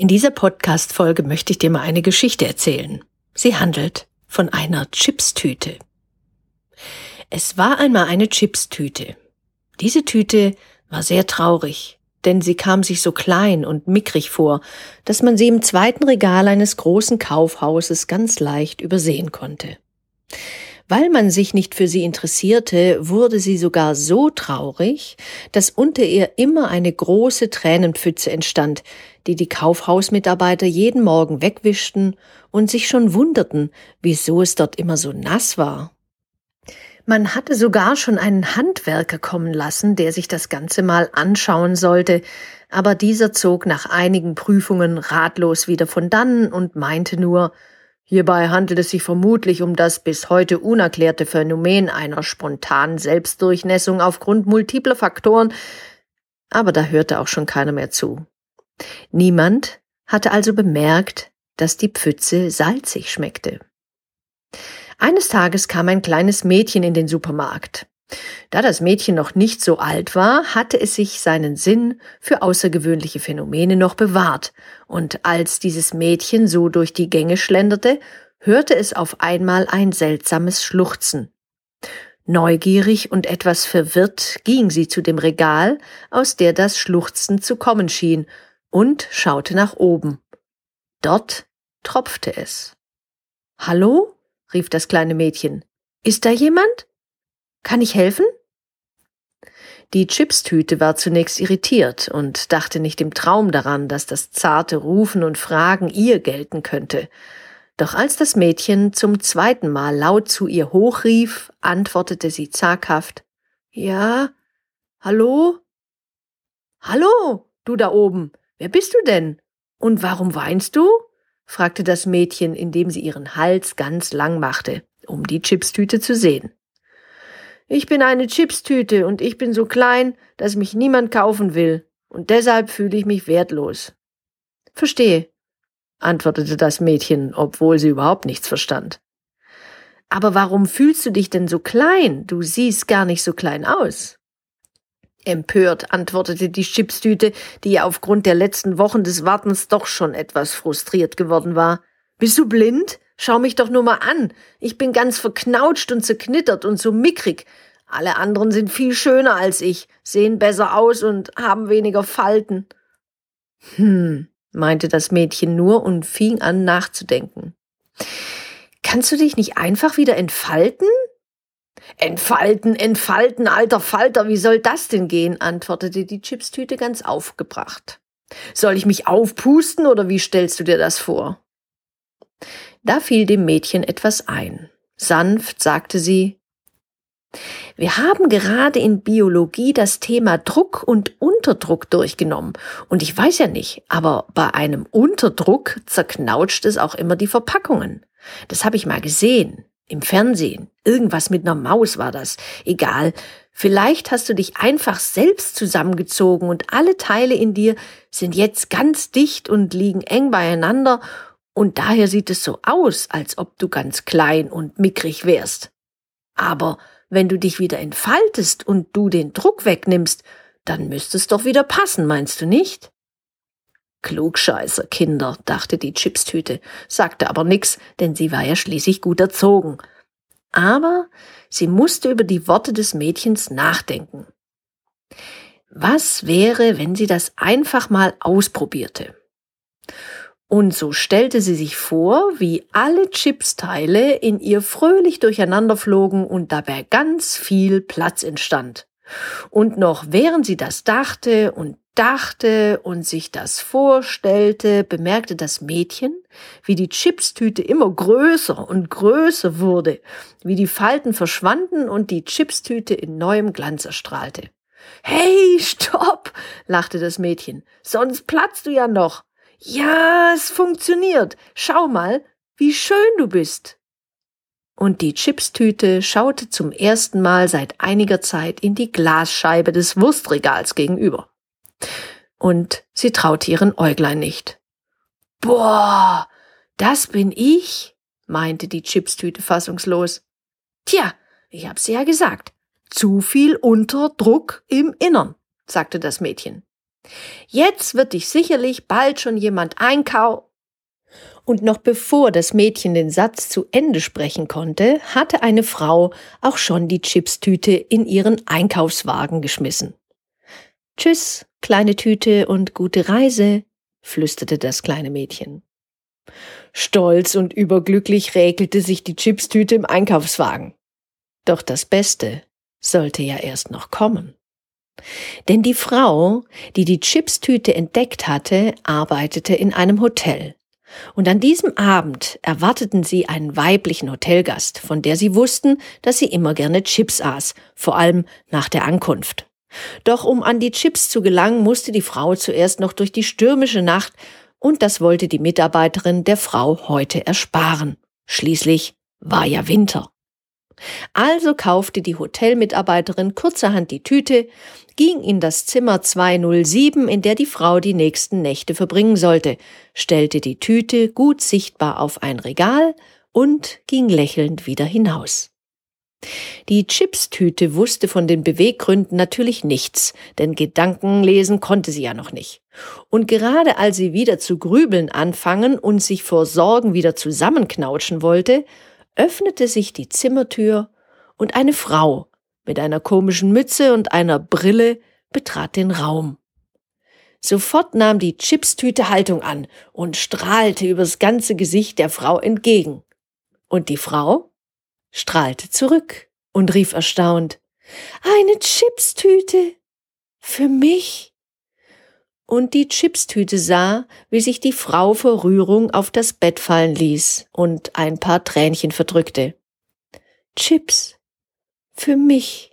In dieser Podcast-Folge möchte ich dir mal eine Geschichte erzählen. Sie handelt von einer Chipstüte. Es war einmal eine Chipstüte. Diese Tüte war sehr traurig, denn sie kam sich so klein und mickrig vor, dass man sie im zweiten Regal eines großen Kaufhauses ganz leicht übersehen konnte. Weil man sich nicht für sie interessierte, wurde sie sogar so traurig, dass unter ihr immer eine große Tränenpfütze entstand, die die Kaufhausmitarbeiter jeden Morgen wegwischten und sich schon wunderten, wieso es dort immer so nass war. Man hatte sogar schon einen Handwerker kommen lassen, der sich das Ganze mal anschauen sollte, aber dieser zog nach einigen Prüfungen ratlos wieder von dannen und meinte nur, Hierbei handelt es sich vermutlich um das bis heute unerklärte Phänomen einer spontanen Selbstdurchnässung aufgrund multipler Faktoren, aber da hörte auch schon keiner mehr zu. Niemand hatte also bemerkt, dass die Pfütze salzig schmeckte. Eines Tages kam ein kleines Mädchen in den Supermarkt. Da das Mädchen noch nicht so alt war, hatte es sich seinen Sinn für außergewöhnliche Phänomene noch bewahrt, und als dieses Mädchen so durch die Gänge schlenderte, hörte es auf einmal ein seltsames Schluchzen. Neugierig und etwas verwirrt ging sie zu dem Regal, aus der das Schluchzen zu kommen schien, und schaute nach oben. Dort tropfte es. Hallo? rief das kleine Mädchen. Ist da jemand? Kann ich helfen? Die Chipstüte war zunächst irritiert und dachte nicht im Traum daran, dass das zarte Rufen und Fragen ihr gelten könnte. Doch als das Mädchen zum zweiten Mal laut zu ihr hochrief, antwortete sie zaghaft Ja, hallo? Hallo, du da oben, wer bist du denn? Und warum weinst du? fragte das Mädchen, indem sie ihren Hals ganz lang machte, um die Chipstüte zu sehen. Ich bin eine Chipstüte und ich bin so klein, dass mich niemand kaufen will, und deshalb fühle ich mich wertlos. Verstehe, antwortete das Mädchen, obwohl sie überhaupt nichts verstand. Aber warum fühlst du dich denn so klein? Du siehst gar nicht so klein aus. Empört antwortete die Chipstüte, die ja aufgrund der letzten Wochen des Wartens doch schon etwas frustriert geworden war. Bist du blind? Schau mich doch nur mal an. Ich bin ganz verknautscht und zerknittert und so mickrig. Alle anderen sind viel schöner als ich, sehen besser aus und haben weniger Falten. Hm, meinte das Mädchen nur und fing an nachzudenken. Kannst du dich nicht einfach wieder entfalten? Entfalten, entfalten, alter Falter, wie soll das denn gehen? antwortete die Chipstüte ganz aufgebracht. Soll ich mich aufpusten oder wie stellst du dir das vor? Da fiel dem Mädchen etwas ein. Sanft sagte sie, wir haben gerade in Biologie das Thema Druck und Unterdruck durchgenommen. Und ich weiß ja nicht, aber bei einem Unterdruck zerknautscht es auch immer die Verpackungen. Das habe ich mal gesehen. Im Fernsehen. Irgendwas mit einer Maus war das. Egal. Vielleicht hast du dich einfach selbst zusammengezogen und alle Teile in dir sind jetzt ganz dicht und liegen eng beieinander und daher sieht es so aus, als ob du ganz klein und mickrig wärst. Aber wenn du dich wieder entfaltest und du den Druck wegnimmst, dann müsste es doch wieder passen, meinst du nicht? Klugscheißer, Kinder, dachte die Chipstüte, sagte aber nix, denn sie war ja schließlich gut erzogen. Aber sie musste über die Worte des Mädchens nachdenken. Was wäre, wenn sie das einfach mal ausprobierte? Und so stellte sie sich vor, wie alle Chipsteile in ihr fröhlich durcheinander flogen und dabei ganz viel Platz entstand. Und noch während sie das dachte und dachte und sich das vorstellte, bemerkte das Mädchen, wie die Chipstüte immer größer und größer wurde, wie die Falten verschwanden und die Chipstüte in neuem Glanz erstrahlte. Hey, stopp! lachte das Mädchen. Sonst platzt du ja noch. Ja, es funktioniert. Schau mal, wie schön du bist. Und die Chipstüte schaute zum ersten Mal seit einiger Zeit in die Glasscheibe des Wurstregals gegenüber. Und sie traute ihren Äuglein nicht. Boah, das bin ich, meinte die Chipstüte fassungslos. Tja, ich hab's ja gesagt. Zu viel Unterdruck im Innern, sagte das Mädchen. Jetzt wird dich sicherlich bald schon jemand einkau. Und noch bevor das Mädchen den Satz zu Ende sprechen konnte, hatte eine Frau auch schon die Chipstüte in ihren Einkaufswagen geschmissen. Tschüss, kleine Tüte und gute Reise, flüsterte das kleine Mädchen. Stolz und überglücklich räkelte sich die Chipstüte im Einkaufswagen. Doch das Beste sollte ja erst noch kommen. Denn die Frau, die die Chipstüte entdeckt hatte, arbeitete in einem Hotel. Und an diesem Abend erwarteten sie einen weiblichen Hotelgast, von der sie wussten, dass sie immer gerne Chips aß, vor allem nach der Ankunft. Doch um an die Chips zu gelangen, musste die Frau zuerst noch durch die stürmische Nacht, und das wollte die Mitarbeiterin der Frau heute ersparen. Schließlich war ja Winter. Also kaufte die Hotelmitarbeiterin kurzerhand die Tüte, ging in das Zimmer 207, in der die Frau die nächsten Nächte verbringen sollte, stellte die Tüte gut sichtbar auf ein Regal und ging lächelnd wieder hinaus. Die Chipstüte wusste von den Beweggründen natürlich nichts, denn Gedanken lesen konnte sie ja noch nicht. Und gerade als sie wieder zu grübeln anfangen und sich vor Sorgen wieder zusammenknautschen wollte, öffnete sich die Zimmertür und eine Frau mit einer komischen Mütze und einer Brille betrat den Raum. Sofort nahm die Chipstüte Haltung an und strahlte übers ganze Gesicht der Frau entgegen. Und die Frau strahlte zurück und rief erstaunt, eine Chipstüte? Für mich? Und die Chipstüte sah, wie sich die Frau vor Rührung auf das Bett fallen ließ und ein paar Tränchen verdrückte. Chips. Für mich.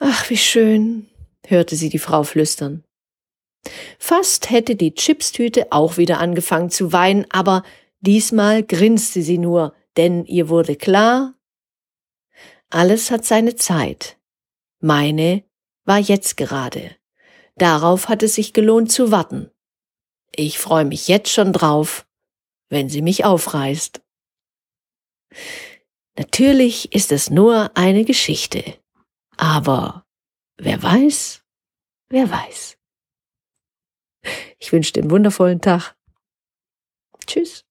Ach, wie schön, hörte sie die Frau flüstern. Fast hätte die Chipstüte auch wieder angefangen zu weinen, aber diesmal grinste sie nur, denn ihr wurde klar, alles hat seine Zeit. Meine war jetzt gerade. Darauf hat es sich gelohnt zu warten. Ich freue mich jetzt schon drauf, wenn sie mich aufreißt. Natürlich ist es nur eine Geschichte, aber wer weiß, wer weiß. Ich wünsche dir einen wundervollen Tag. Tschüss.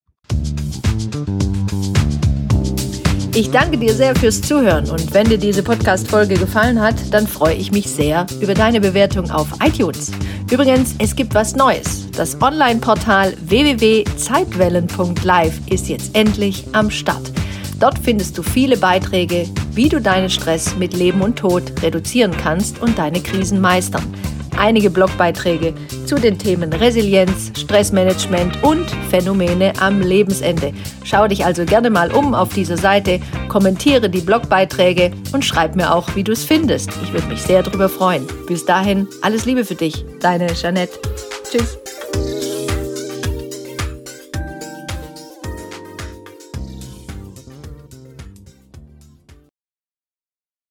Ich danke dir sehr fürs Zuhören und wenn dir diese Podcast-Folge gefallen hat, dann freue ich mich sehr über deine Bewertung auf iTunes. Übrigens, es gibt was Neues. Das Online-Portal www.zeitwellen.live ist jetzt endlich am Start. Dort findest du viele Beiträge, wie du deinen Stress mit Leben und Tod reduzieren kannst und deine Krisen meistern einige Blogbeiträge zu den Themen Resilienz, Stressmanagement und Phänomene am Lebensende. Schau dich also gerne mal um auf dieser Seite, kommentiere die Blogbeiträge und schreib mir auch, wie du es findest. Ich würde mich sehr darüber freuen. Bis dahin, alles Liebe für dich, deine Jeanette. Tschüss.